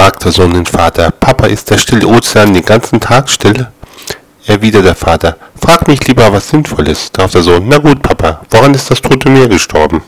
fragt der Sohn den Vater. Papa, ist der stille Ozean den ganzen Tag still? Erwidert der Vater. Frag mich lieber was Sinnvolles. Darauf der Sohn. Na gut, Papa, woran ist das tote Meer gestorben?